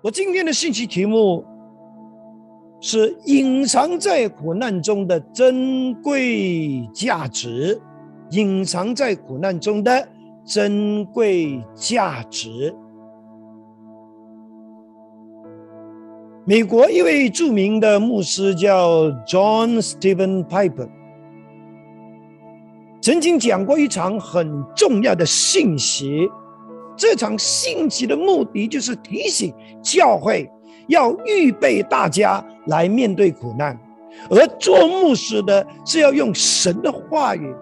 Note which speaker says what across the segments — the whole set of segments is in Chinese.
Speaker 1: 我今天的信息题目是隐藏在苦难中的珍贵价值，隐藏在苦难中的珍贵价值。美国一位著名的牧师叫 John Stephen Piper，曾经讲过一场很重要的信息。这场信息的目的就是提醒教会要预备大家来面对苦难，而做牧师的是要用神的话语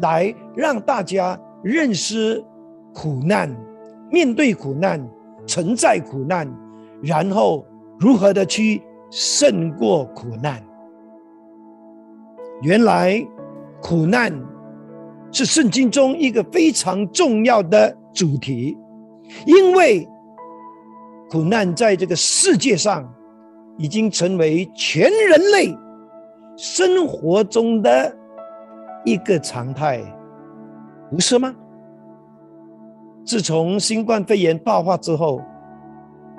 Speaker 1: 来让大家认识苦难、面对苦难、承载苦难，然后如何的去胜过苦难。原来，苦难是圣经中一个非常重要的主题。因为苦难在这个世界上已经成为全人类生活中的一个常态，不是吗？自从新冠肺炎爆发之后，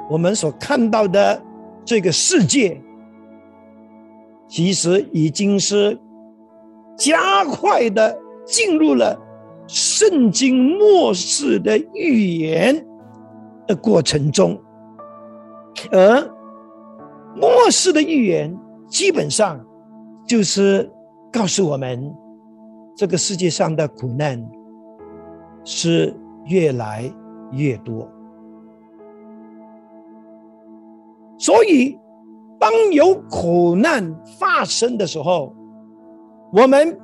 Speaker 1: 我们所看到的这个世界，其实已经是加快的进入了。圣经末世的预言的过程中，而末世的预言基本上就是告诉我们，这个世界上的苦难是越来越多。所以，当有苦难发生的时候，我们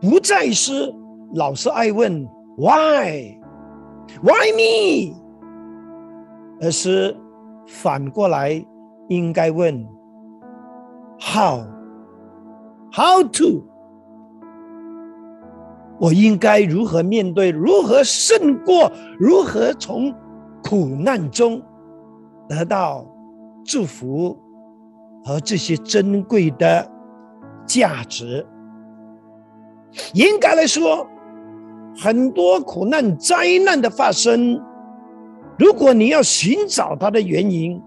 Speaker 1: 不再是。老是爱问 “Why, Why me”，而是反过来应该问 “How, How to”。我应该如何面对？如何胜过？如何从苦难中得到祝福和这些珍贵的价值？应该来说。很多苦难、灾难的发生，如果你要寻找它的原因，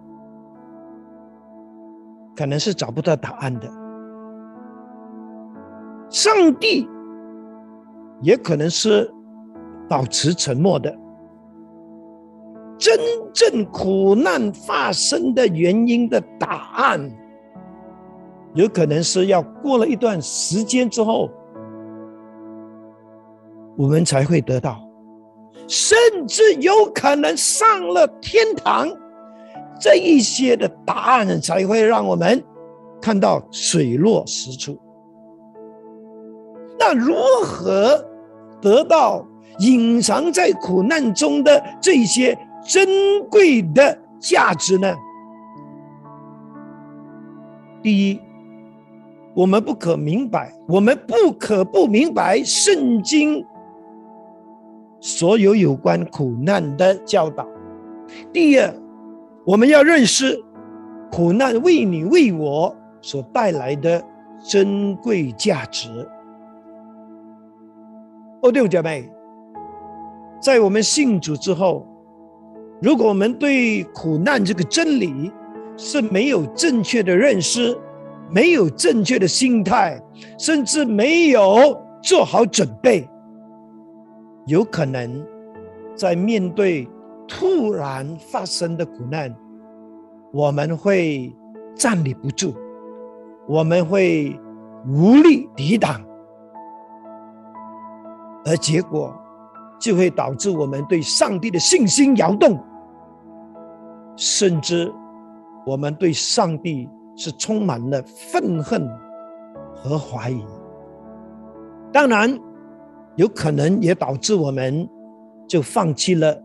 Speaker 1: 可能是找不到答案的。上帝也可能是保持沉默的。真正苦难发生的原因的答案，有可能是要过了一段时间之后。我们才会得到，甚至有可能上了天堂，这一些的答案才会让我们看到水落石出。那如何得到隐藏在苦难中的这些珍贵的价值呢？第一，我们不可明白，我们不可不明白圣经。所有有关苦难的教导。第二，我们要认识苦难为你为我所带来的珍贵价值。哦，弟兄姐妹，在我们信主之后，如果我们对苦难这个真理是没有正确的认识，没有正确的心态，甚至没有做好准备。有可能在面对突然发生的苦难，我们会站立不住，我们会无力抵挡，而结果就会导致我们对上帝的信心摇动，甚至我们对上帝是充满了愤恨和怀疑。当然。有可能也导致我们就放弃了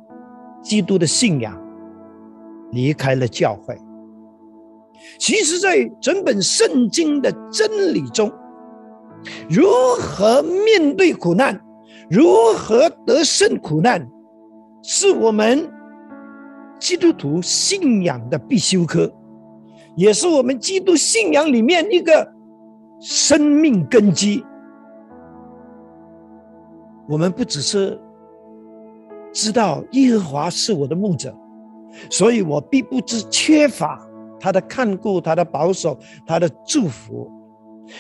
Speaker 1: 基督的信仰，离开了教会。其实，在整本圣经的真理中，如何面对苦难，如何得胜苦难，是我们基督徒信仰的必修课，也是我们基督信仰里面一个生命根基。我们不只是知道耶和华是我的牧者，所以我并不知缺乏他的看顾、他的保守、他的祝福。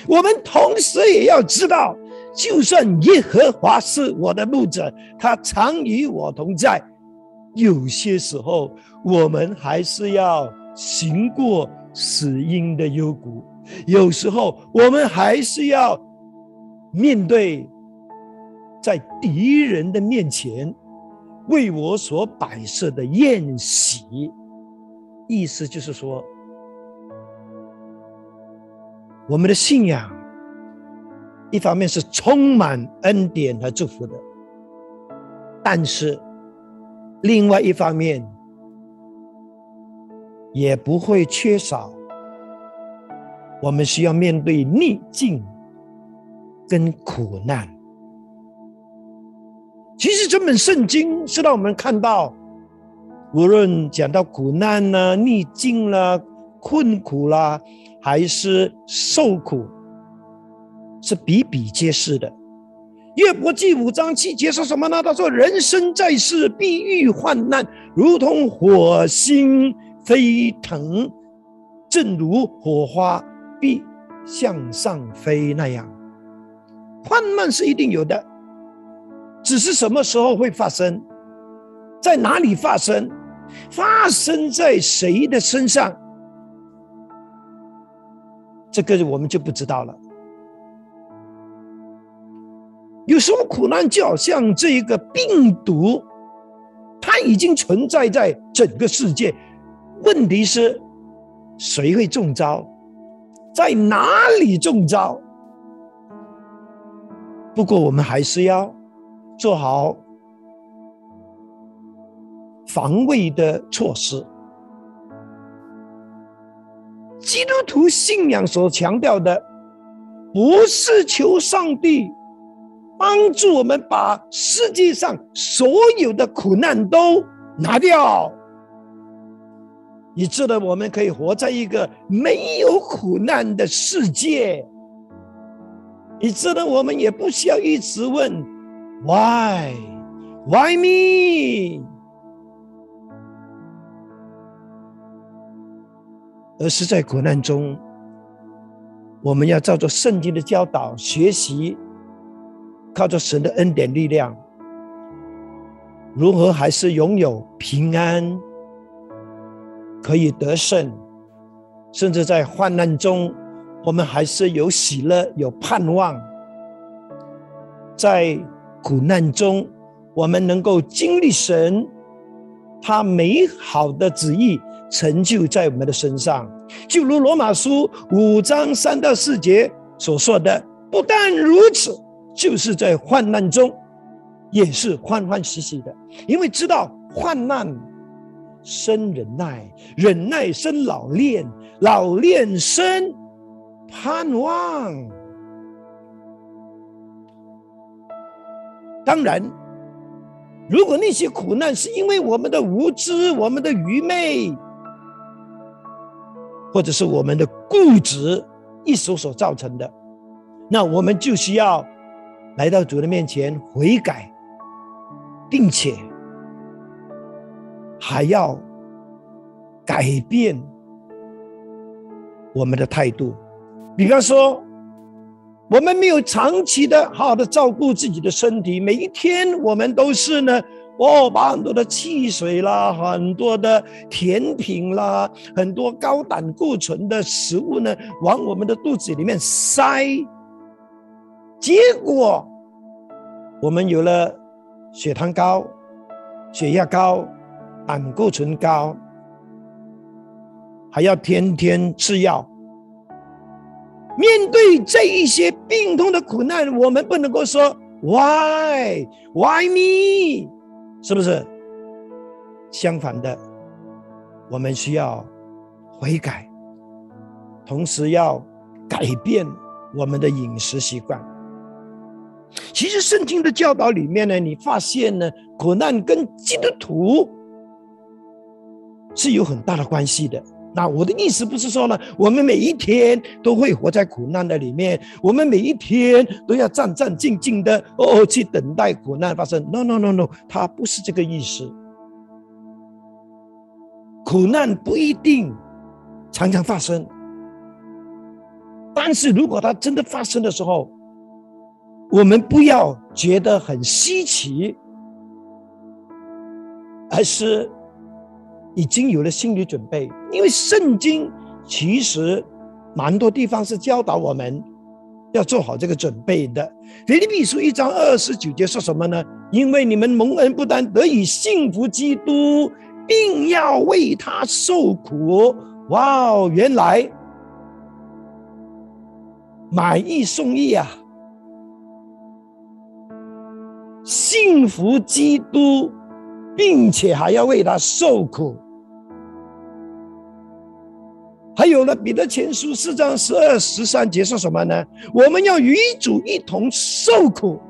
Speaker 1: 我们同时也要知道，就算耶和华是我的牧者，他常与我同在。有些时候，我们还是要行过死荫的幽谷；有时候，我们还是要面对在敌人的面前为我所摆设的宴席。意思就是说，我们的信仰一方面是充满恩典和祝福的，但是。另外一方面，也不会缺少我们需要面对逆境跟苦难。其实这本圣经是让我们看到，无论讲到苦难呢、逆境啦、困苦啦，还是受苦，是比比皆是的。约伯记五章七节说什么呢？他说：“人生在世，必遇患难，如同火星飞腾，正如火花必向上飞那样。患难是一定有的，只是什么时候会发生，在哪里发生，发生在谁的身上，这个我们就不知道了。”有什么苦难，就好像这一个病毒，它已经存在在整个世界。问题是，谁会中招，在哪里中招？不过，我们还是要做好防卫的措施。基督徒信仰所强调的，不是求上帝。帮助我们把世界上所有的苦难都拿掉，以致呢，我们可以活在一个没有苦难的世界。以致呢，我们也不需要一直问 “Why, Why me”，而是在苦难中，我们要照着圣经的教导学习。靠着神的恩典力量，如何还是拥有平安，可以得胜，甚至在患难中，我们还是有喜乐、有盼望。在苦难中，我们能够经历神他美好的旨意成就在我们的身上。就如罗马书五章三到四节所说的，不但如此。就是在患难中，也是欢欢喜喜的，因为知道患难生忍耐，忍耐生老练，老练生盼望。当然，如果那些苦难是因为我们的无知、我们的愚昧，或者是我们的固执一手所造成的，那我们就需要。来到主的面前悔改，并且还要改变我们的态度。比方说，我们没有长期的好好的照顾自己的身体，每一天我们都是呢，哦，把很多的汽水啦、很多的甜品啦、很多高胆固醇的食物呢，往我们的肚子里面塞。结果，我们有了血糖高、血压高、胆固醇高，还要天天吃药。面对这一些病痛的苦难，我们不能够说 “Why, Why me？” 是不是？相反的，我们需要悔改，同时要改变我们的饮食习惯。其实圣经的教导里面呢，你发现呢，苦难跟基督徒是有很大的关系的。那我的意思不是说呢，我们每一天都会活在苦难的里面，我们每一天都要战战兢兢的哦去等待苦难发生。No No No No，他不是这个意思。苦难不一定常常发生，但是如果它真的发生的时候，我们不要觉得很稀奇，而是已经有了心理准备。因为圣经其实蛮多地方是教导我们要做好这个准备的。腓立比书一章二十九节说什么呢？因为你们蒙恩不单得以幸福基督。并要为他受苦，哇哦！原来买一送一啊！幸福基督，并且还要为他受苦。还有呢，彼得前书四章十二十三节说什么呢？我们要与主一同受苦。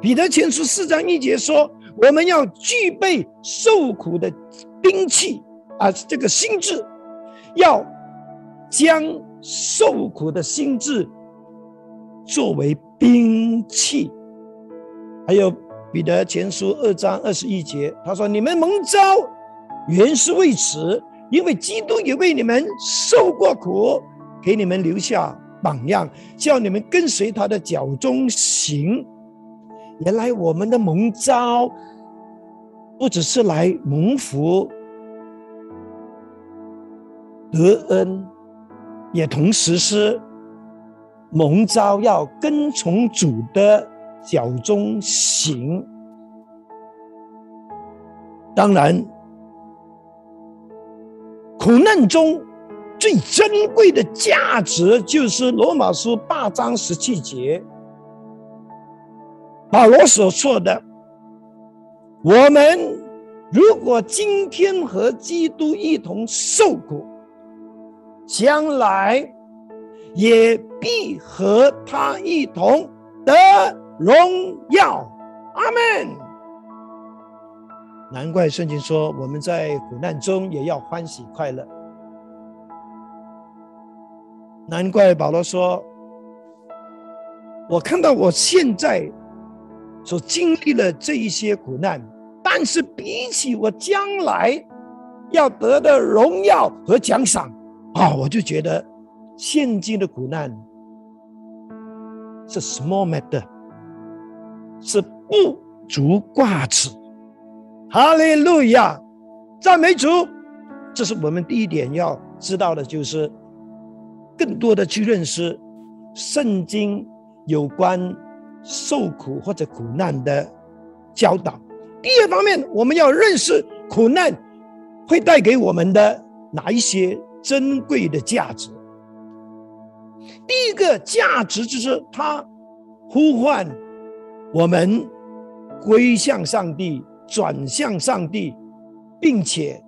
Speaker 1: 彼得前书四章一节说：“我们要具备受苦的兵器啊，这个心智，要将受苦的心智作为兵器。”还有彼得前书二章二十一节，他说：“你们蒙召原是为此，因为基督也为你们受过苦，给你们留下榜样，叫你们跟随他的脚中行。”原来我们的蒙召不只是来蒙福得恩，也同时是蒙召要跟从主的脚中行。当然，苦难中最珍贵的价值，就是罗马书八章十七节。保罗所说的：“我们如果今天和基督一同受苦，将来也必和他一同得荣耀。”阿门。难怪圣经说：“我们在苦难中也要欢喜快乐。”难怪保罗说：“我看到我现在。”所经历了这一些苦难，但是比起我将来要得的荣耀和奖赏，啊，我就觉得现今的苦难是 small matter，是不足挂齿。哈利路亚，赞美主！这是我们第一点要知道的，就是更多的去认识圣经有关。受苦或者苦难的教导。第二方面，我们要认识苦难会带给我们的哪一些珍贵的价值。第一个价值就是它呼唤我们归向上帝、转向上帝，并且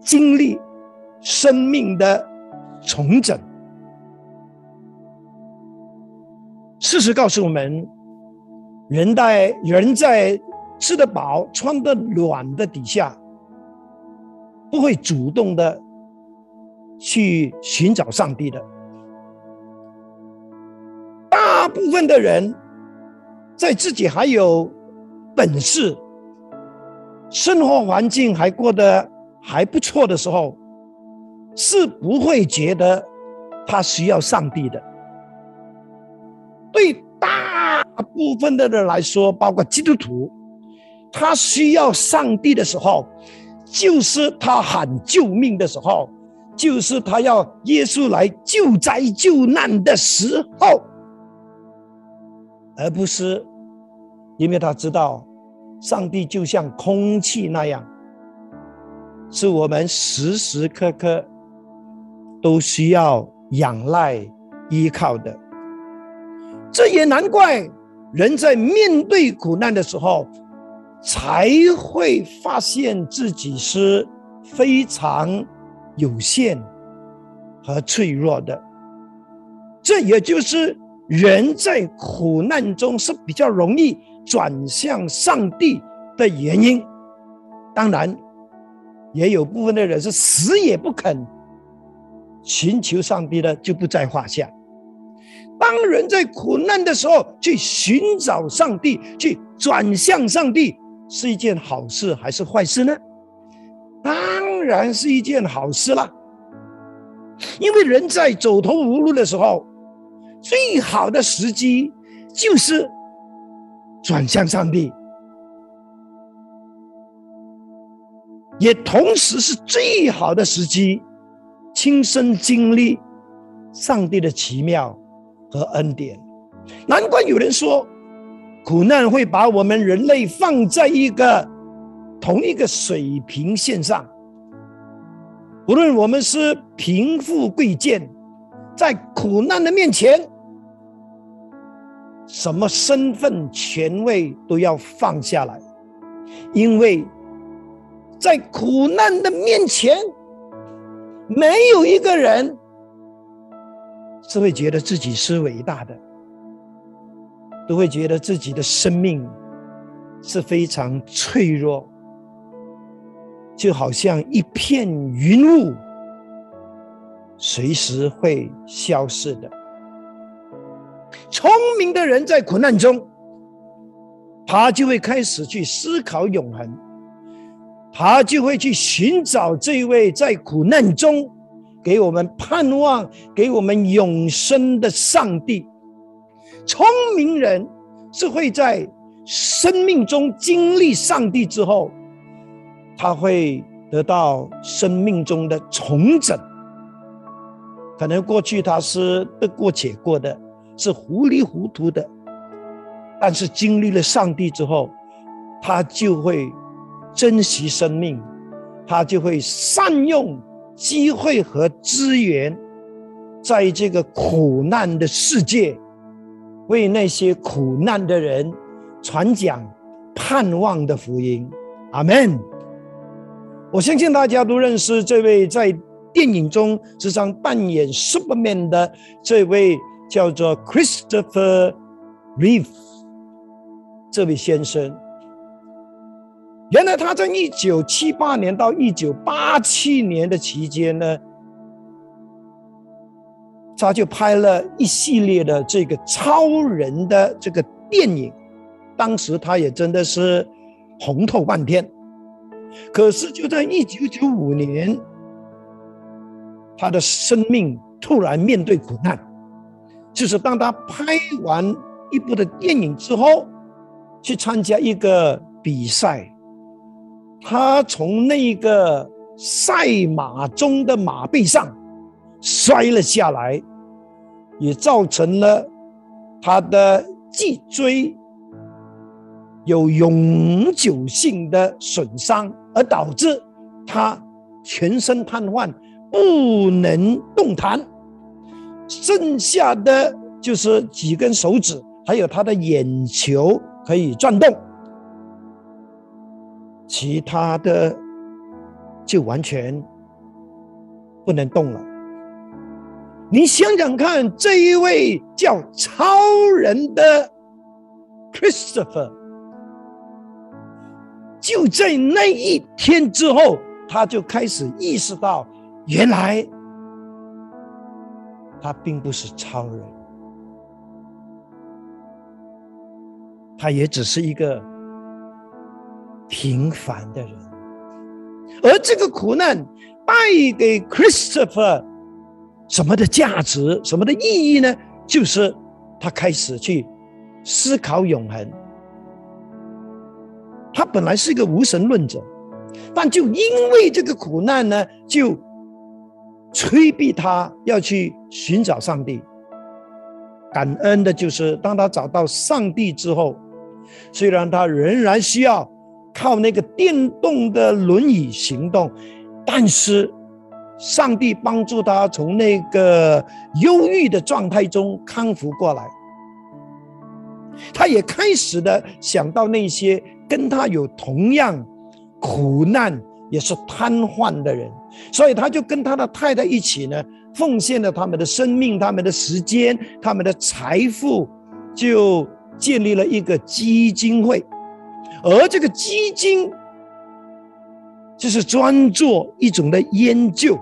Speaker 1: 经历生命的重整。事实告诉我们，人在人在吃得饱、穿得暖的底下，不会主动的去寻找上帝的。大部分的人，在自己还有本事、生活环境还过得还不错的时候，是不会觉得他需要上帝的。对大部分的人来说，包括基督徒，他需要上帝的时候，就是他喊救命的时候，就是他要耶稣来救灾救难的时候，而不是因为他知道上帝就像空气那样，是我们时时刻刻都需要仰赖依靠的。这也难怪，人在面对苦难的时候，才会发现自己是非常有限和脆弱的。这也就是人在苦难中是比较容易转向上帝的原因。当然，也有部分的人是死也不肯寻求上帝的，就不在话下。当人在苦难的时候去寻找上帝，去转向上帝，是一件好事还是坏事呢？当然是一件好事啦，因为人在走投无路的时候，最好的时机就是转向上帝，也同时是最好的时机，亲身经历上帝的奇妙和恩典。难怪有人说。苦难会把我们人类放在一个同一个水平线上，无论我们是贫富贵贱，在苦难的面前，什么身份权位都要放下来，因为在苦难的面前，没有一个人是会觉得自己是伟大的。都会觉得自己的生命是非常脆弱，就好像一片云雾，随时会消失的。聪明的人在苦难中，他就会开始去思考永恒，他就会去寻找这位在苦难中给我们盼望、给我们永生的上帝。聪明人是会在生命中经历上帝之后，他会得到生命中的重整。可能过去他是得过且过的，是糊里糊涂的，但是经历了上帝之后，他就会珍惜生命，他就会善用机会和资源，在这个苦难的世界。为那些苦难的人传讲盼望的福音，阿门。我相信大家都认识这位在电影中时常扮演 Superman 的这位叫做 Christopher Reeve 这位先生。原来他在一九七八年到一九八七年的期间呢。他就拍了一系列的这个超人的这个电影，当时他也真的是红透半天。可是就在一九九五年，他的生命突然面对苦难，就是当他拍完一部的电影之后，去参加一个比赛，他从那个赛马中的马背上。摔了下来，也造成了他的脊椎有永久性的损伤，而导致他全身瘫痪，不能动弹。剩下的就是几根手指，还有他的眼球可以转动，其他的就完全不能动了。你想想看，这一位叫超人的 Christopher，就在那一天之后，他就开始意识到，原来他并不是超人，他也只是一个平凡的人，而这个苦难带给 Christopher。什么的价值，什么的意义呢？就是他开始去思考永恒。他本来是一个无神论者，但就因为这个苦难呢，就催逼他要去寻找上帝。感恩的就是，当他找到上帝之后，虽然他仍然需要靠那个电动的轮椅行动，但是。上帝帮助他从那个忧郁的状态中康复过来，他也开始的想到那些跟他有同样苦难也是瘫痪的人，所以他就跟他的太太一起呢，奉献了他们的生命、他们的时间、他们的财富，就建立了一个基金会，而这个基金。就是专做一种的研究，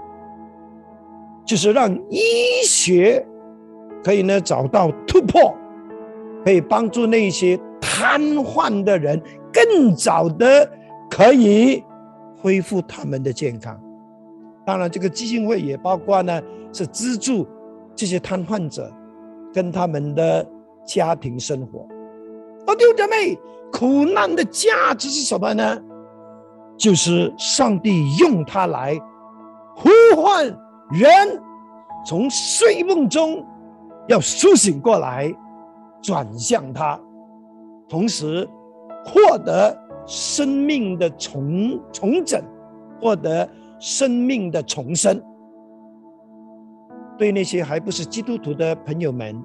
Speaker 1: 就是让医学可以呢找到突破，可以帮助那些瘫痪的人更早的可以恢复他们的健康。当然，这个基金会也包括呢，是资助这些瘫痪者跟他们的家庭生活。哦，弟兄姐妹，苦难的价值是什么呢？就是上帝用它来呼唤人从睡梦中要苏醒过来，转向他，同时获得生命的重重整，获得。生命的重生，对那些还不是基督徒的朋友们，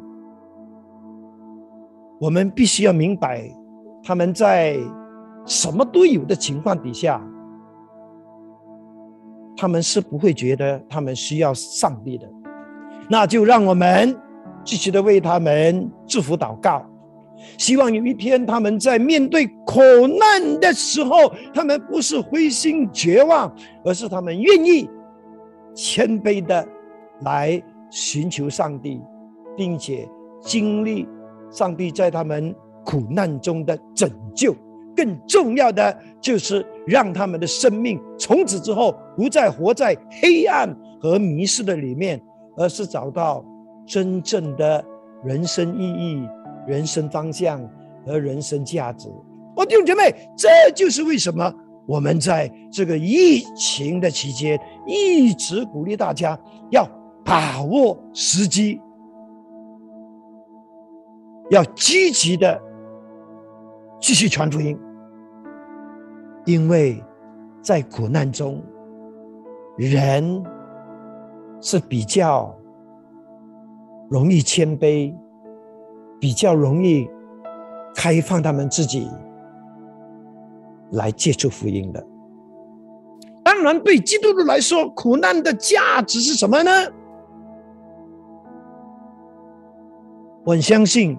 Speaker 1: 我们必须要明白，他们在什么都有的情况底下，他们是不会觉得他们需要上帝的。那就让我们继续的为他们祝福祷告。希望有一天，他们在面对苦难的时候，他们不是灰心绝望，而是他们愿意谦卑的来寻求上帝，并且经历上帝在他们苦难中的拯救。更重要的就是让他们的生命从此之后不再活在黑暗和迷失的里面，而是找到真正的人生意义。人生方向和人生价值，我弟兄姐妹，这就是为什么我们在这个疫情的期间一直鼓励大家要把握时机，要积极的继续传福音，因为在苦难中，人是比较容易谦卑。比较容易开放他们自己来接触福音的。当然，对基督徒来说，苦难的价值是什么呢？我很相信，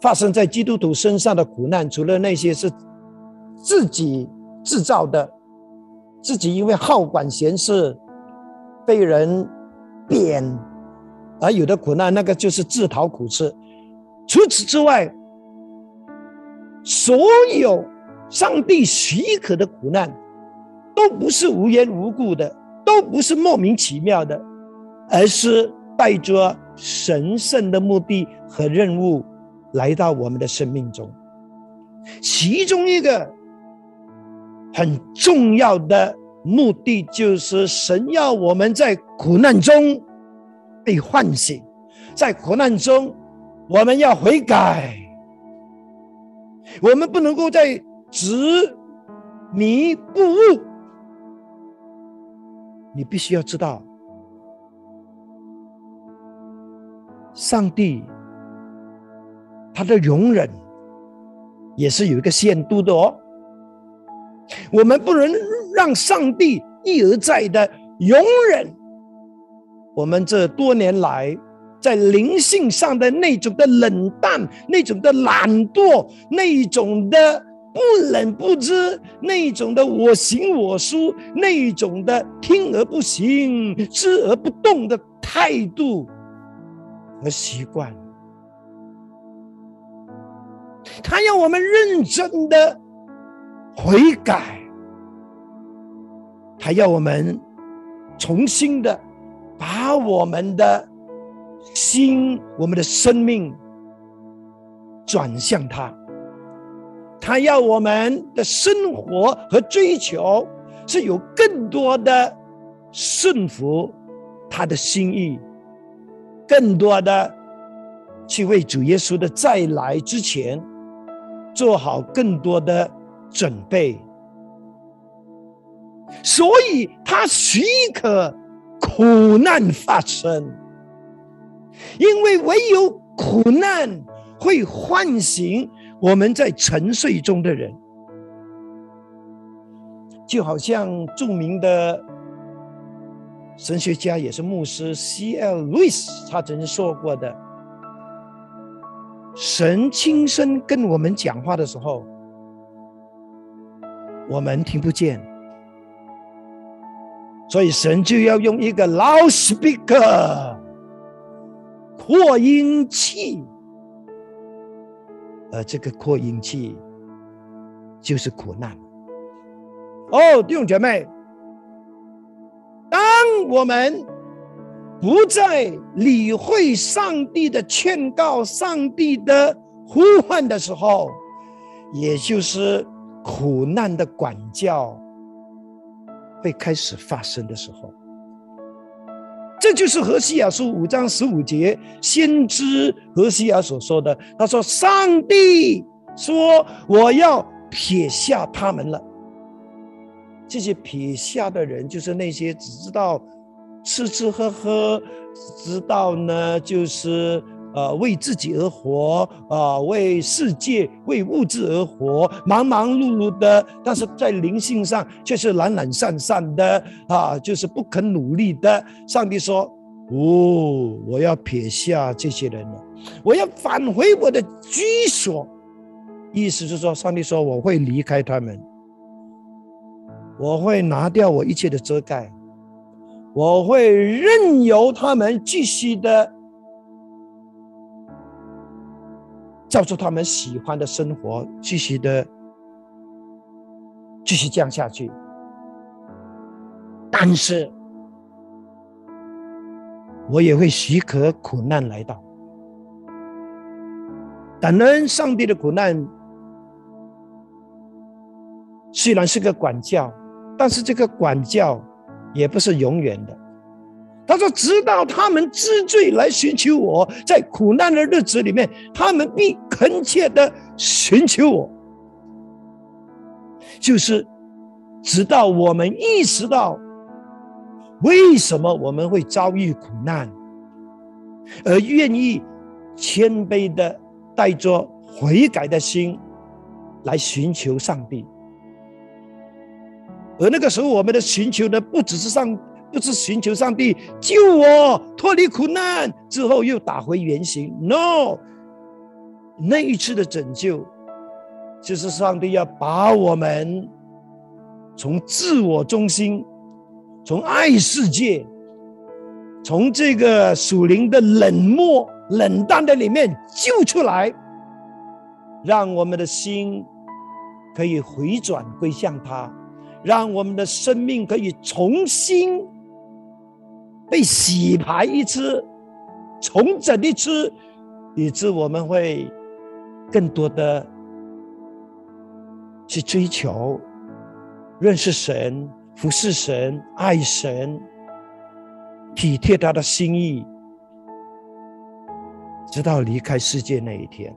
Speaker 1: 发生在基督徒身上的苦难，除了那些是自己制造的，自己因为好管闲事被人贬而有的苦难，那个就是自讨苦吃。除此之外，所有上帝许可的苦难，都不是无缘无故的，都不是莫名其妙的，而是带着神圣的目的和任务来到我们的生命中。其中一个很重要的目的，就是神要我们在苦难中被唤醒，在苦难中。我们要悔改，我们不能够再执迷不悟。你必须要知道，上帝他的容忍也是有一个限度的哦。我们不能让上帝一而再的容忍我们这多年来。在灵性上的那种的冷淡，那种的懒惰，那种的不冷不知，那种的我行我素，那种的听而不行、知而不动的态度和习惯，他要我们认真的悔改，他要我们重新的把我们的。心，我们的生命转向他，他要我们的生活和追求是有更多的顺服他的心意，更多的去为主耶稣的再来之前做好更多的准备，所以他许可苦难发生。因为唯有苦难会唤醒我们在沉睡中的人，就好像著名的神学家也是牧师 C.L. 路易斯他曾经说过的：“神亲身跟我们讲话的时候，我们听不见，所以神就要用一个 loudspeaker。”扩音器，而这个扩音器就是苦难。哦，弟兄姐妹，当我们不再理会上帝的劝告、上帝的呼唤的时候，也就是苦难的管教会开始发生的时候。这就是何西亚书五章十五节先知何西亚所说的。他说：“上帝说，我要撇下他们了。这些撇下的人，就是那些只知道吃吃喝喝，知道呢，就是。”呃，为自己而活，啊，为世界、为物质而活，忙忙碌碌的，但是在灵性上却是懒懒散散的，啊，就是不肯努力的。上帝说：“哦，我要撇下这些人了，我要返回我的居所。”意思是说，上帝说我会离开他们，我会拿掉我一切的遮盖，我会任由他们继续的。照出他们喜欢的生活，继续的继续这样下去。但是，我也会许可苦难来到。感恩上帝的苦难，虽然是个管教，但是这个管教也不是永远的。他说：“直到他们知罪来寻求我，在苦难的日子里面，他们必恳切的寻求我。就是直到我们意识到为什么我们会遭遇苦难，而愿意谦卑的带着悔改的心来寻求上帝。而那个时候，我们的寻求呢，不只是上。”不是寻求上帝救我脱离苦难之后又打回原形。No，那一次的拯救，就是上帝要把我们从自我中心、从爱世界、从这个属灵的冷漠、冷淡的里面救出来，让我们的心可以回转归向他，让我们的生命可以重新。被洗牌一次，重整一次，以致我们会更多的去追求、认识神、服侍神、爱神、体贴他的心意，直到离开世界那一天。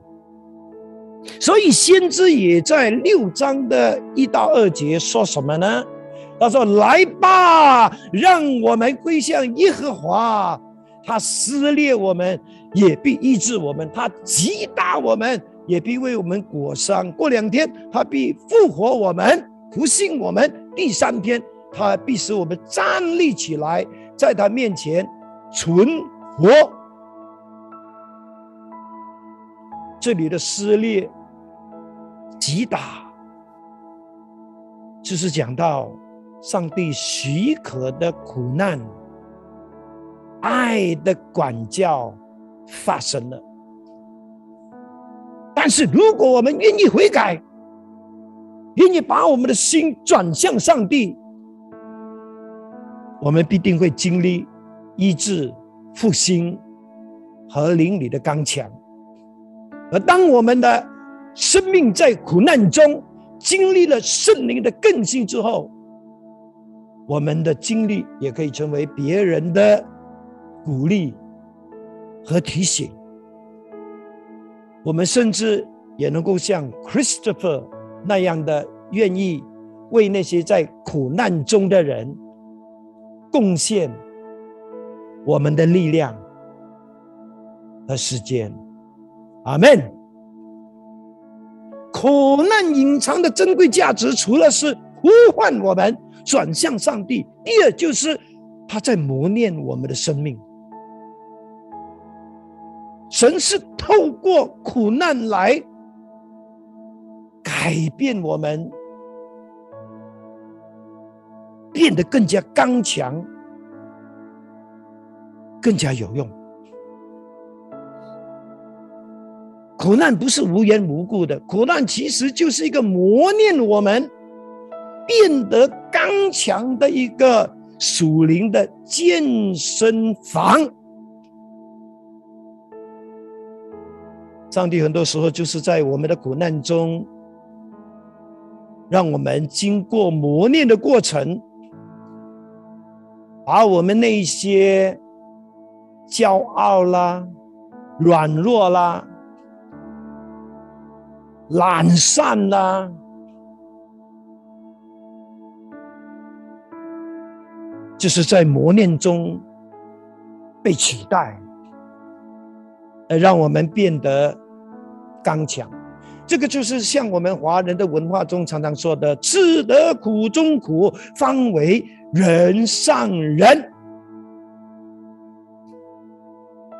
Speaker 1: 所以，先知也在六章的一到二节说什么呢？他说：“来吧，让我们归向耶和华。他撕裂我们，也必医治我们；他击打我们，也必为我们裹伤。过两天，他必复活我们，不信我们。第三天，他必使我们站立起来，在他面前存活。这里的撕裂、击打，就是讲到。”上帝许可的苦难，爱的管教发生了。但是，如果我们愿意悔改，愿意把我们的心转向上帝，我们必定会经历医治、复兴和灵里的刚强。而当我们的生命在苦难中经历了圣灵的更新之后，我们的经历也可以成为别人的鼓励和提醒。我们甚至也能够像 Christopher 那样的，愿意为那些在苦难中的人贡献我们的力量和时间。阿门。苦难隐藏的珍贵价值，除了是呼唤我们。转向上帝。第二，就是他在磨练我们的生命。神是透过苦难来改变我们，变得更加刚强，更加有用。苦难不是无缘无故的，苦难其实就是一个磨练我们变得刚强的一个属灵的健身房。上帝很多时候就是在我们的苦难中，让我们经过磨练的过程，把我们那些骄傲啦、软弱啦。懒散啦，就是在磨练中被取代，而让我们变得刚强。这个就是像我们华人的文化中常常说的“吃得苦中苦，方为人上人”。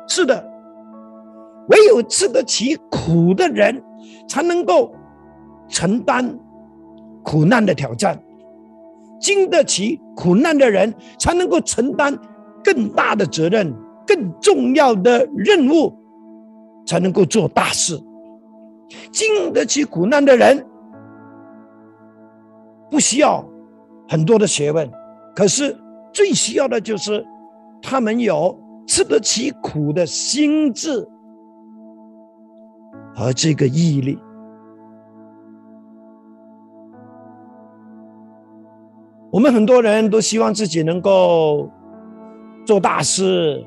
Speaker 1: 是的，唯有吃得起苦的人。才能够承担苦难的挑战，经得起苦难的人才能够承担更大的责任、更重要的任务，才能够做大事。经得起苦难的人不需要很多的学问，可是最需要的就是他们有吃得起苦的心智。和这个毅力，我们很多人都希望自己能够做大事、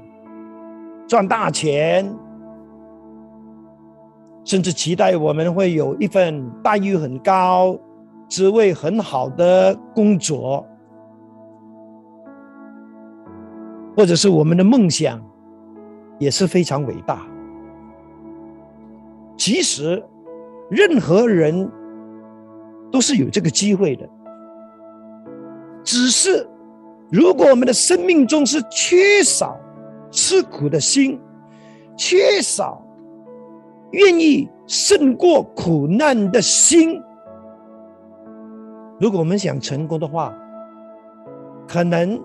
Speaker 1: 赚大钱，甚至期待我们会有一份待遇很高、职位很好的工作，或者是我们的梦想也是非常伟大。其实，任何人都是有这个机会的。只是，如果我们的生命中是缺少吃苦的心，缺少愿意胜过苦难的心，如果我们想成功的话，可能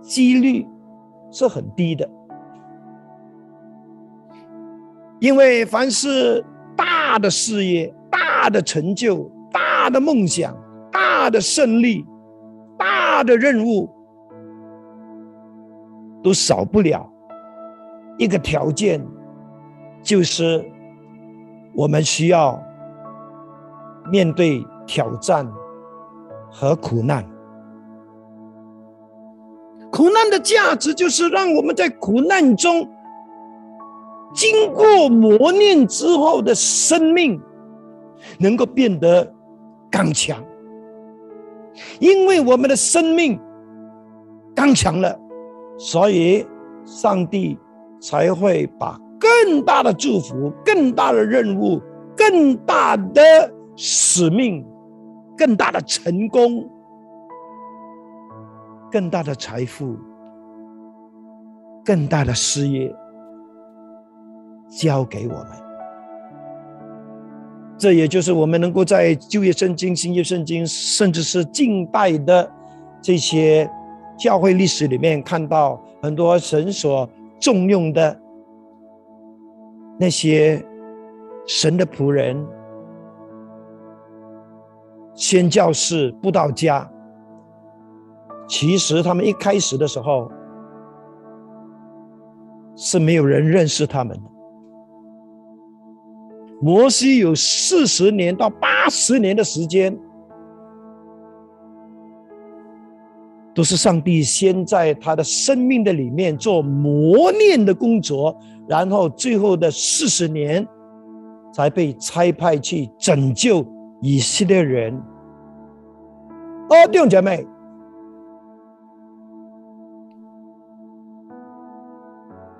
Speaker 1: 几率是很低的。因为凡是大的事业、大的成就、大的梦想、大的胜利、大的任务，都少不了一个条件，就是我们需要面对挑战和苦难。苦难的价值就是让我们在苦难中。经过磨练之后的生命，能够变得刚强，因为我们的生命刚强了，所以上帝才会把更大的祝福、更大的任务、更大的使命、更大的成功、更大的财富、更大的事业。交给我们，这也就是我们能够在旧约圣经、新约圣经，甚至是近代的这些教会历史里面，看到很多神所重用的那些神的仆人、宣教士、布道家。其实他们一开始的时候是没有人认识他们的。摩西有四十年到八十年的时间，都是上帝先在他的生命的里面做磨练的工作，然后最后的四十年才被差派去拯救以色列人。哦，弟兄姐妹。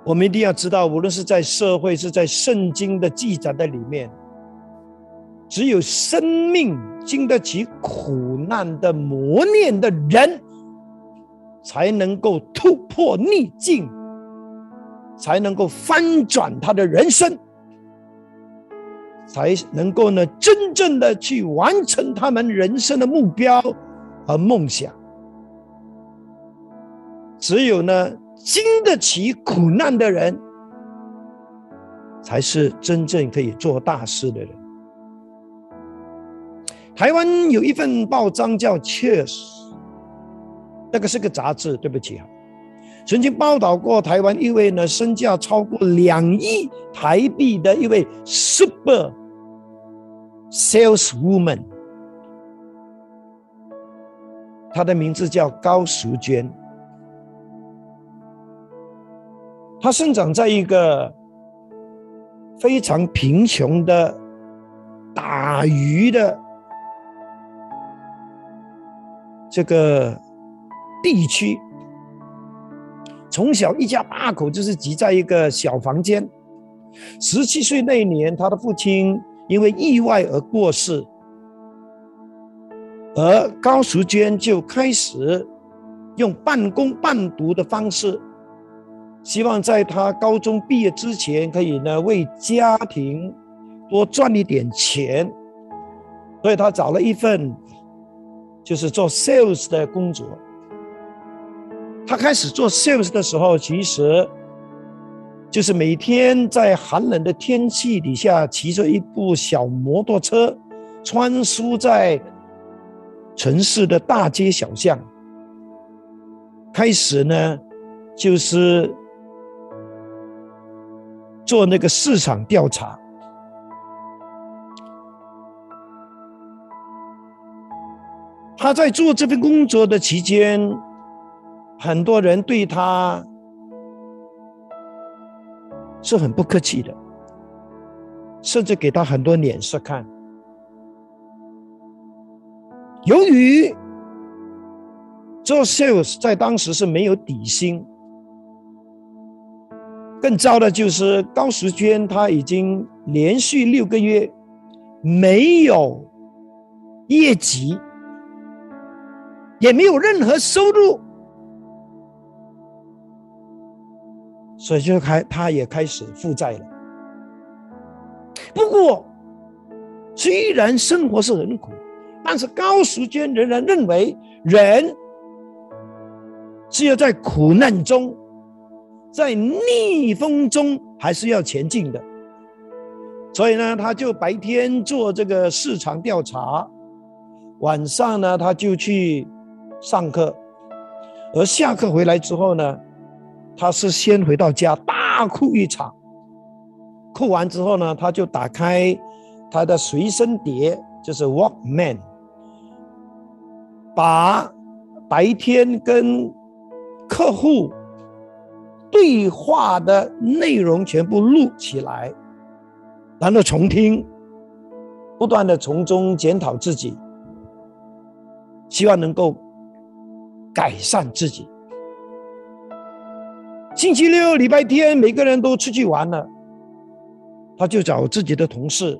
Speaker 1: 我们一定要知道，无论是在社会，是在圣经的记载的里面，只有生命经得起苦难的磨练的人，才能够突破逆境，才能够翻转他的人生，才能够呢真正的去完成他们人生的目标和梦想。只有呢。经得起苦难的人，才是真正可以做大事的人。台湾有一份报章叫《Cheers》，那个是个杂志，对不起啊，曾经报道过台湾一位呢身价超过两亿台币的一位 Super Saleswoman，她的名字叫高淑娟。她生长在一个非常贫穷的打鱼的。这个地区，从小一家八口就是挤在一个小房间。十七岁那年，他的父亲因为意外而过世，而高淑娟就开始用半工半读的方式，希望在他高中毕业之前，可以呢为家庭多赚一点钱，所以他找了一份。就是做 sales 的工作。他开始做 sales 的时候，其实就是每天在寒冷的天气底下，骑着一部小摩托车，穿梭在城市的大街小巷。开始呢，就是做那个市场调查。他在做这份工作的期间，很多人对他是很不客气的，甚至给他很多脸色看。由于做 sales 在当时是没有底薪，更糟的就是高时娟他已经连续六个月没有业绩。也没有任何收入，所以就开，他也开始负债了。不过，虽然生活是很苦，但是高时间仍然认为人是要在苦难中，在逆风中还是要前进的。所以呢，他就白天做这个市场调查，晚上呢，他就去。上课，而下课回来之后呢，他是先回到家大哭一场。哭完之后呢，他就打开他的随身碟，就是 Walkman，把白天跟客户对话的内容全部录起来，然后重听，不断的从中检讨自己，希望能够。改善自己。星期六、礼拜天，每个人都出去玩了，他就找自己的同事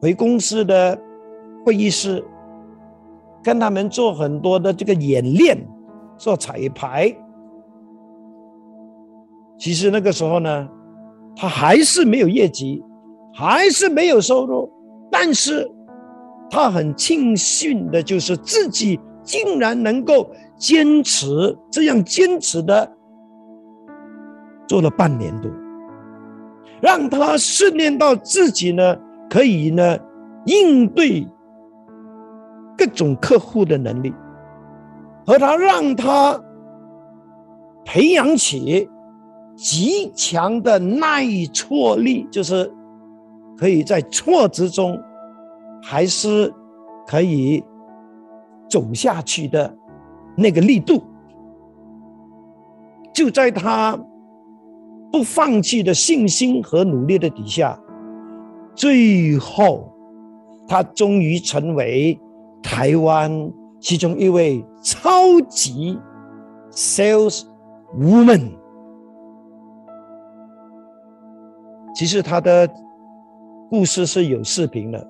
Speaker 1: 回公司的会议室，跟他们做很多的这个演练，做彩排。其实那个时候呢，他还是没有业绩，还是没有收入，但是他很庆幸的就是自己竟然能够。坚持这样坚持的做了半年多，让他训练到自己呢，可以呢应对各种客户的能力，和他让他培养起极强的耐挫力，就是可以在挫折中还是可以走下去的。那个力度，就在他不放弃的信心和努力的底下，最后，他终于成为台湾其中一位超级 sales woman。其实他的故事是有视频的。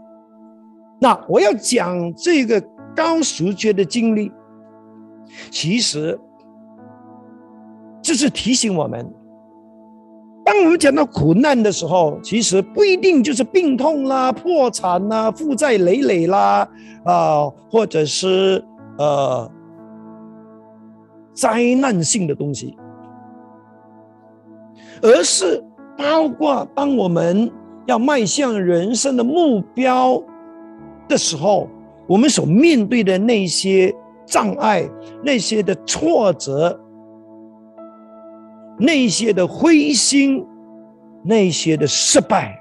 Speaker 1: 那我要讲这个高淑娟的经历。其实，这是提醒我们：当我们讲到苦难的时候，其实不一定就是病痛啦、破产啦、负债累累啦，啊，或者是呃灾难性的东西，而是包括当我们要迈向人生的目标的时候，我们所面对的那些障碍、那些的挫折、那些的灰心、那些的失败，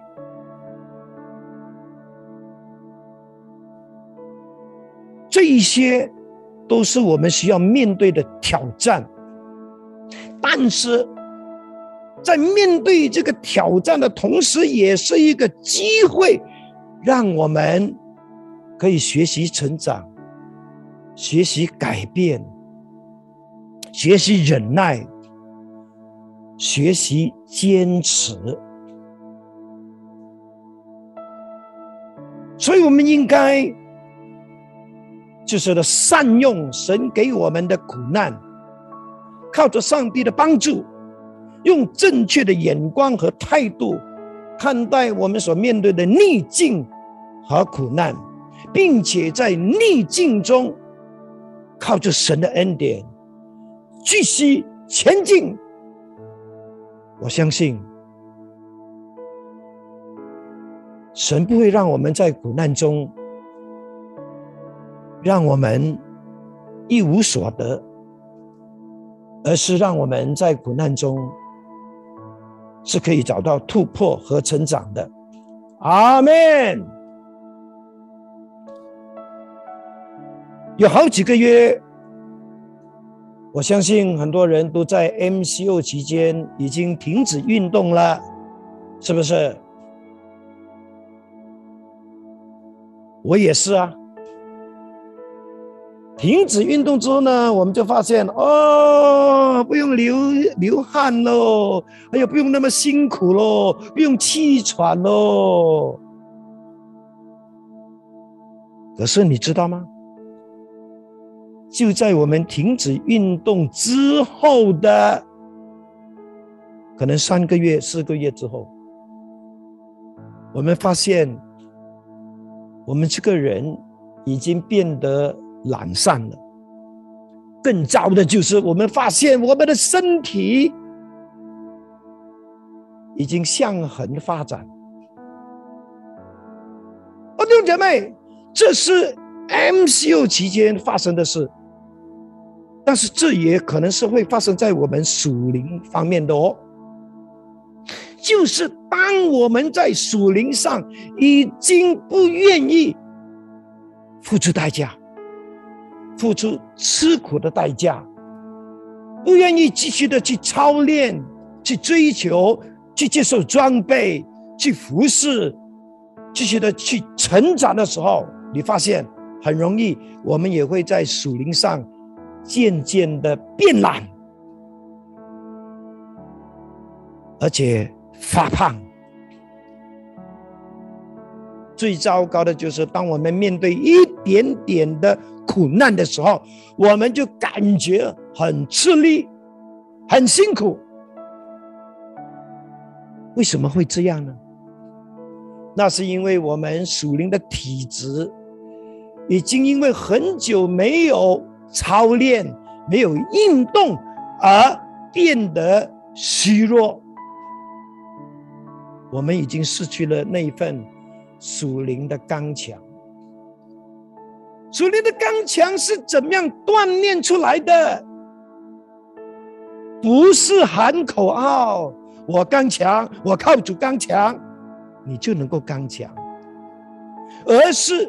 Speaker 1: 这一些都是我们需要面对的挑战。但是。在面对这个挑战的同时，也是一个机会，让我们可以学习成长、学习改变、学习忍耐、学习坚持。所以，我们应该就是的善用神给我们的苦难，靠着上帝的帮助。用正确的眼光和态度看待我们所面对的逆境和苦难，并且在逆境中靠着神的恩典继续前进。我相信神不会让我们在苦难中让我们一无所得，而是让我们在苦难中。是可以找到突破和成长的，阿门。有好几个月，我相信很多人都在 MCO 期间已经停止运动了，是不是？我也是啊。停止运动之后呢，我们就发现哦，不用流流汗喽，哎呀，不用那么辛苦喽，不用气喘喽。可是你知道吗？就在我们停止运动之后的可能三个月、四个月之后，我们发现我们这个人已经变得。懒散了，更糟的就是我们发现我们的身体已经向横发展。哦，弟兄姐妹，这是 MCU 期间发生的事，但是这也可能是会发生在我们属灵方面的哦。就是当我们在属灵上已经不愿意付出代价。付出吃苦的代价，不愿意继续的去操练、去追求、去接受装备、去服侍，继续的去成长的时候，你发现很容易，我们也会在属灵上渐渐的变懒，而且发胖。最糟糕的就是，当我们面对一点点的苦难的时候，我们就感觉很吃力、很辛苦。为什么会这样呢？那是因为我们属灵的体质已经因为很久没有操练、没有运动而变得虚弱。我们已经失去了那一份。属灵的刚强，属灵的刚强是怎么样锻炼出来的？不是喊口号，我刚强，我靠主刚强，你就能够刚强，而是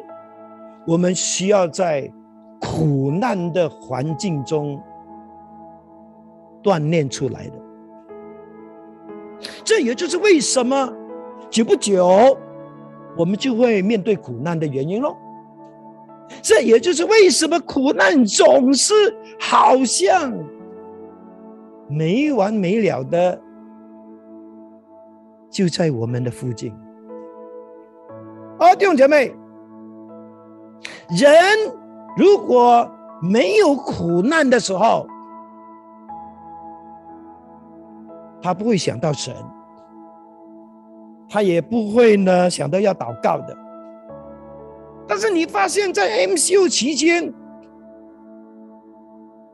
Speaker 1: 我们需要在苦难的环境中锻炼出来的。这也就是为什么久不久。我们就会面对苦难的原因喽。这也就是为什么苦难总是好像没完没了的就在我们的附近。啊，弟兄姐妹，人如果没有苦难的时候，他不会想到神。他也不会呢想到要祷告的，但是你发现，在 MCU 期间，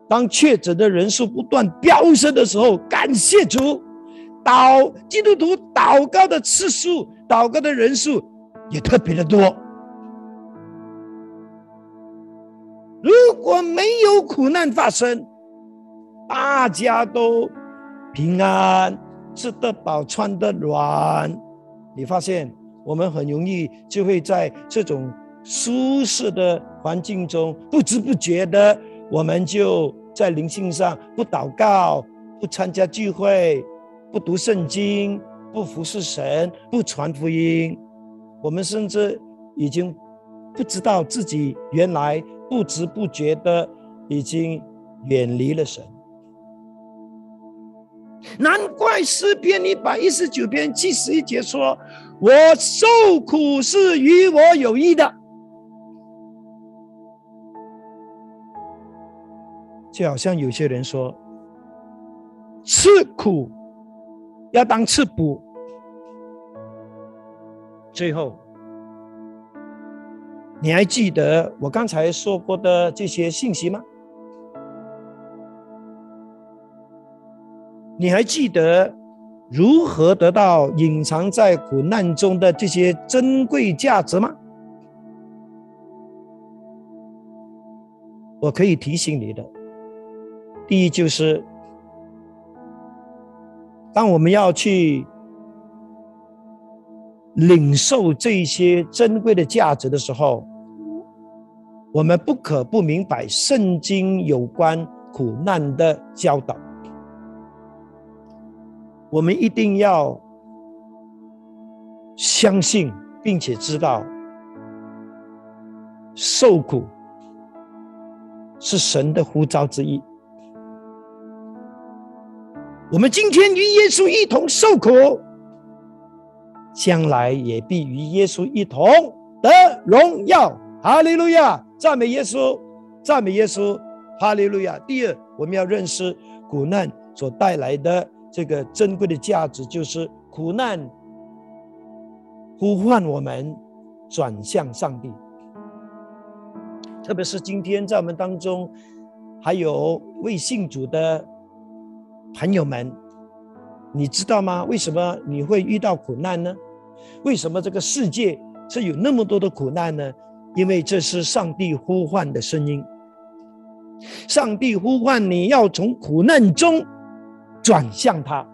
Speaker 1: 当确诊的人数不断飙升的时候，感谢主，祷基督徒祷告的次数、祷告的人数也特别的多。如果没有苦难发生，大家都平安，吃得饱，穿得暖，你发现我们很容易就会在这种舒适的环境中，不知不觉的，我们就在灵性上不祷告。不参加聚会，不读圣经，不服侍神，不传福音，我们甚至已经不知道自己原来不知不觉的已经远离了神。难怪诗篇一百一十九篇七十一节说：“我受苦是与我有益的。”就好像有些人说。吃苦要当吃补。最后，你还记得我刚才说过的这些信息吗？你还记得如何得到隐藏在苦难中的这些珍贵价值吗？我可以提醒你的，第一就是。当我们要去领受这些珍贵的价值的时候，我们不可不明白圣经有关苦难的教导。我们一定要相信，并且知道受苦是神的呼召之一。我们今天与耶稣一同受苦，将来也必与耶稣一同得荣耀。哈利路亚！赞美耶稣，赞美耶稣！哈利路亚！第二，我们要认识苦难所带来的这个珍贵的价值，就是苦难呼唤我们转向上帝。特别是今天在我们当中，还有未信主的。朋友们，你知道吗？为什么你会遇到苦难呢？为什么这个世界是有那么多的苦难呢？因为这是上帝呼唤的声音。上帝呼唤你要从苦难中转向他。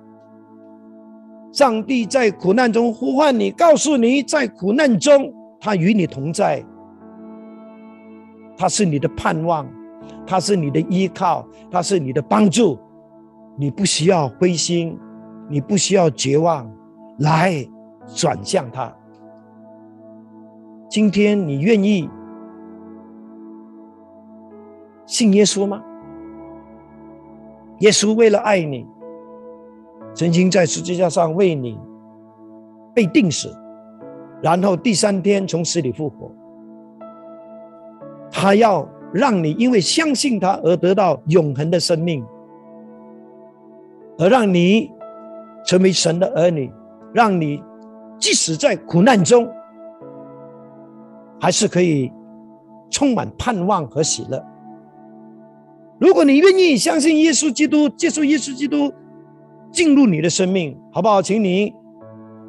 Speaker 1: 上帝在苦难中呼唤你，告诉你，在苦难中他与你同在，他是你的盼望，他是你的依靠，他是你的帮助。你不需要灰心，你不需要绝望，来转向他。今天你愿意信耶稣吗？耶稣为了爱你，曾经在十字架上为你被钉死，然后第三天从死里复活。他要让你因为相信他而得到永恒的生命。而让你成为神的儿女，让你即使在苦难中，还是可以充满盼望和喜乐。如果你愿意相信耶稣基督，接受耶稣基督进入你的生命，好不好？请你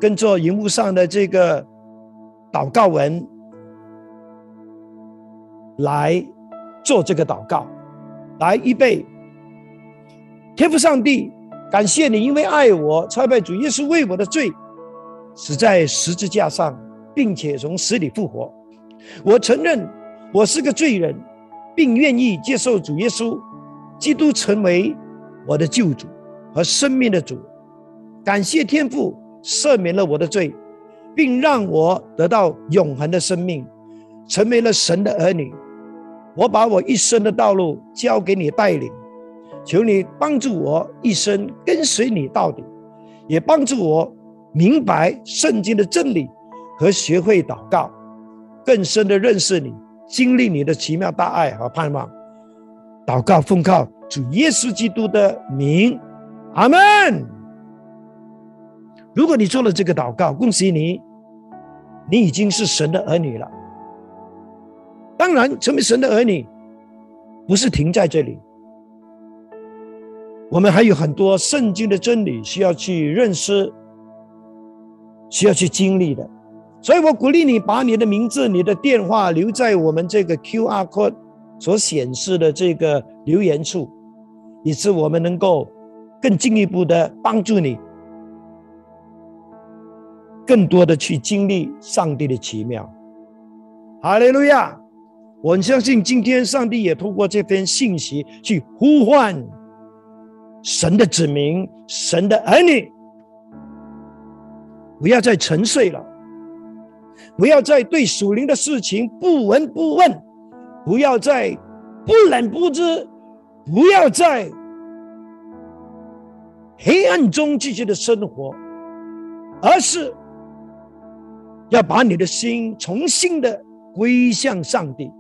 Speaker 1: 跟着荧幕上的这个祷告文来做这个祷告，来预备，天父上帝。感谢你，因为爱我，差派主耶稣为我的罪死在十字架上，并且从死里复活。我承认我是个罪人，并愿意接受主耶稣基督成为我的救主和生命的主。感谢天父赦免了我的罪，并让我得到永恒的生命，成为了神的儿女。我把我一生的道路交给你带领。求你帮助我一生跟随你到底，也帮助我明白圣经的真理和学会祷告，更深的认识你，经历你的奇妙大爱和盼望。祷告奉靠主耶稣基督的名，阿门。如果你做了这个祷告，恭喜你，你已经是神的儿女了。当然，成为神的儿女不是停在这里。我们还有很多圣经的真理需要去认识，需要去经历的。所以我鼓励你把你的名字、你的电话留在我们这个 Q R code 所显示的这个留言处，以致我们能够更进一步的帮助你，更多的去经历上帝的奇妙。哈利路亚！我很相信，今天上帝也通过这篇信息去呼唤神的子民、神的儿女，不要再沉睡了。不要再对属灵的事情不闻不问，不要再不冷不知，不要在黑暗中继续的生活，而是要把你的心重新的归向上帝，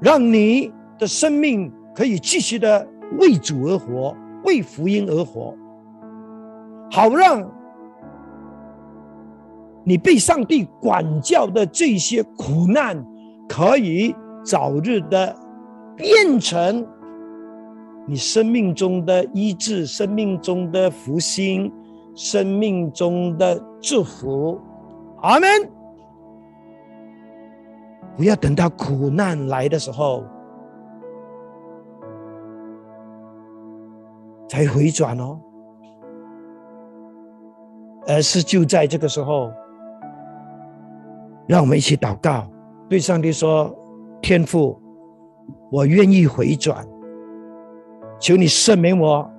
Speaker 1: 让你的生命可以继续的为主而活，为福音而活，好让。你被上帝管教的这些苦难，可以早日的变成你生命中的医治、生命中的福星、生命中的祝福。阿门！不要等到苦难来的时候才回转哦，而是就在这个时候。让我们一起祷告，对上帝说：“天父，我愿意回转，求你赦免我，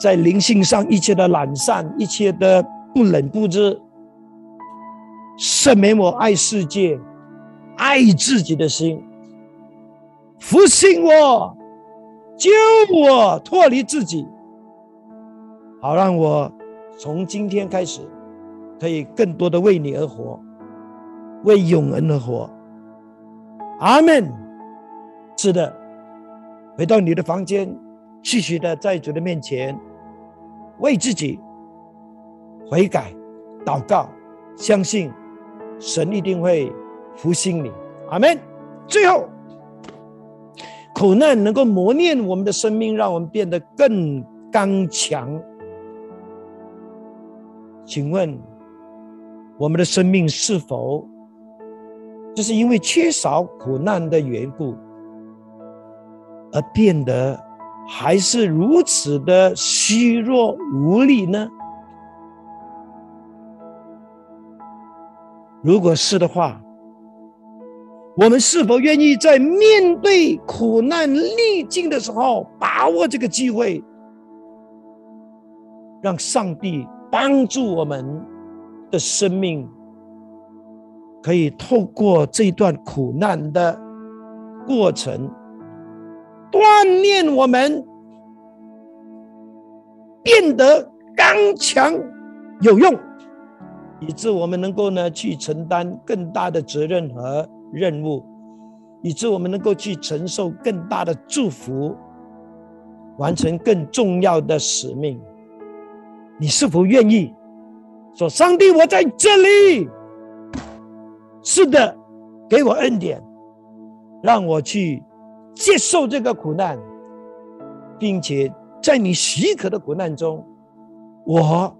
Speaker 1: 在灵性上一切的懒散，一切的不冷不知，赦免我爱世界、爱自己的心，复兴我，救我脱离自己，好让我从今天开始，可以更多的为你而活。”为永恩而活，阿门。是的，回到你的房间，继续的在主的面前为自己悔改、祷告，相信神一定会复兴你，阿门。最后，苦难能够磨练我们的生命，让我们变得更刚强。请问，我们的生命是否？就是因为缺少苦难的缘故，而变得还是如此的虚弱无力呢？如果是的话，我们是否愿意在面对苦难逆境的时候，把握这个机会，让上帝帮助我们的生命？可以透过这段苦难的过程，锻炼我们变得刚强有用，以致我们能够呢去承担更大的责任和任务，以致我们能够去承受更大的祝福，完成更重要的使命。你是否愿意说：“上帝，我在这里。”是的，给我恩典，让我去接受这个苦难，并且在你许可的苦难中，我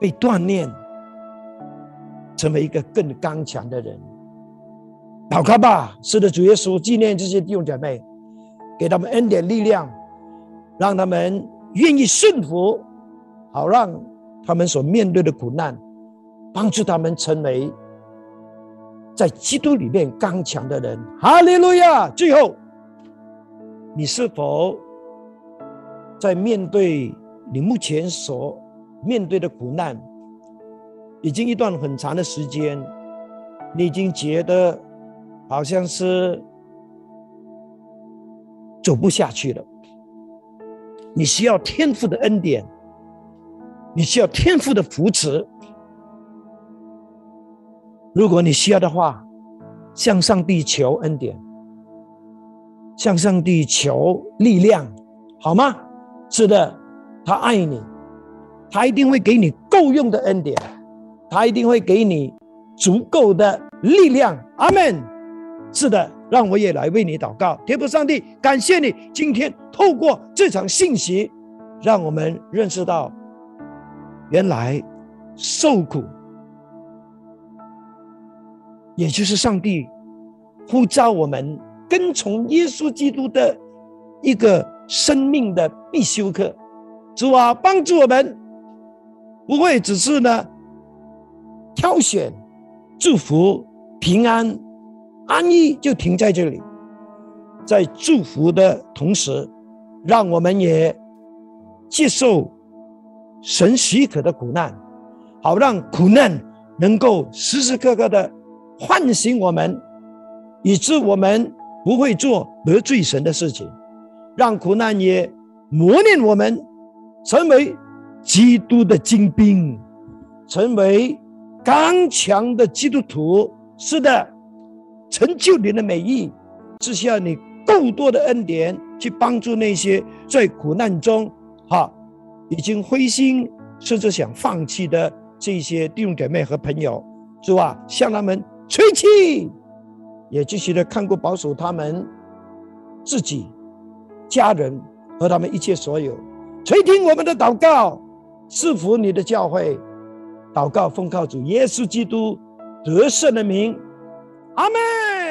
Speaker 1: 被锻炼，成为一个更刚强的人。祷告吧，是的，主耶稣纪念这些弟兄姐妹，给他们恩典力量，让他们愿意顺服，好让他们所面对的苦难。帮助他们成为在基督里面刚强的人。哈利路亚！最后，你是否在面对你目前所面对的苦难，已经一段很长的时间，你已经觉得好像是走不下去了？你需要天赋的恩典，你需要天赋的扶持。如果你需要的话，向上帝求恩典，向上帝求力量，好吗？是的，他爱你，他一定会给你够用的恩典，他一定会给你足够的力量。阿门。是的，让我也来为你祷告。天父上帝，感谢你今天透过这场信息，让我们认识到，原来受苦，也就是上帝呼召我们跟从耶稣基督的一个生命的必修课。主啊，帮助我们，不会只是呢挑选、祝福、平安。安逸就停在这里，在祝福的同时，让我们也接受神许可的苦难，好让苦难能够时时刻刻的唤醒我们，以致我们不会做得罪神的事情，让苦难也磨练我们，成为基督的精兵，成为刚强的基督徒。是的。成就你的美意，是需要你够多的恩典去帮助那些在苦难中，哈，已经灰心甚至想放弃的这些弟兄姐妹和朋友，是吧？向他们吹气，也继续的看顾保守他们自己、家人和他们一切所有。垂听我们的祷告，赐福你的教会。祷告奉靠主耶稣基督得胜的名。阿门。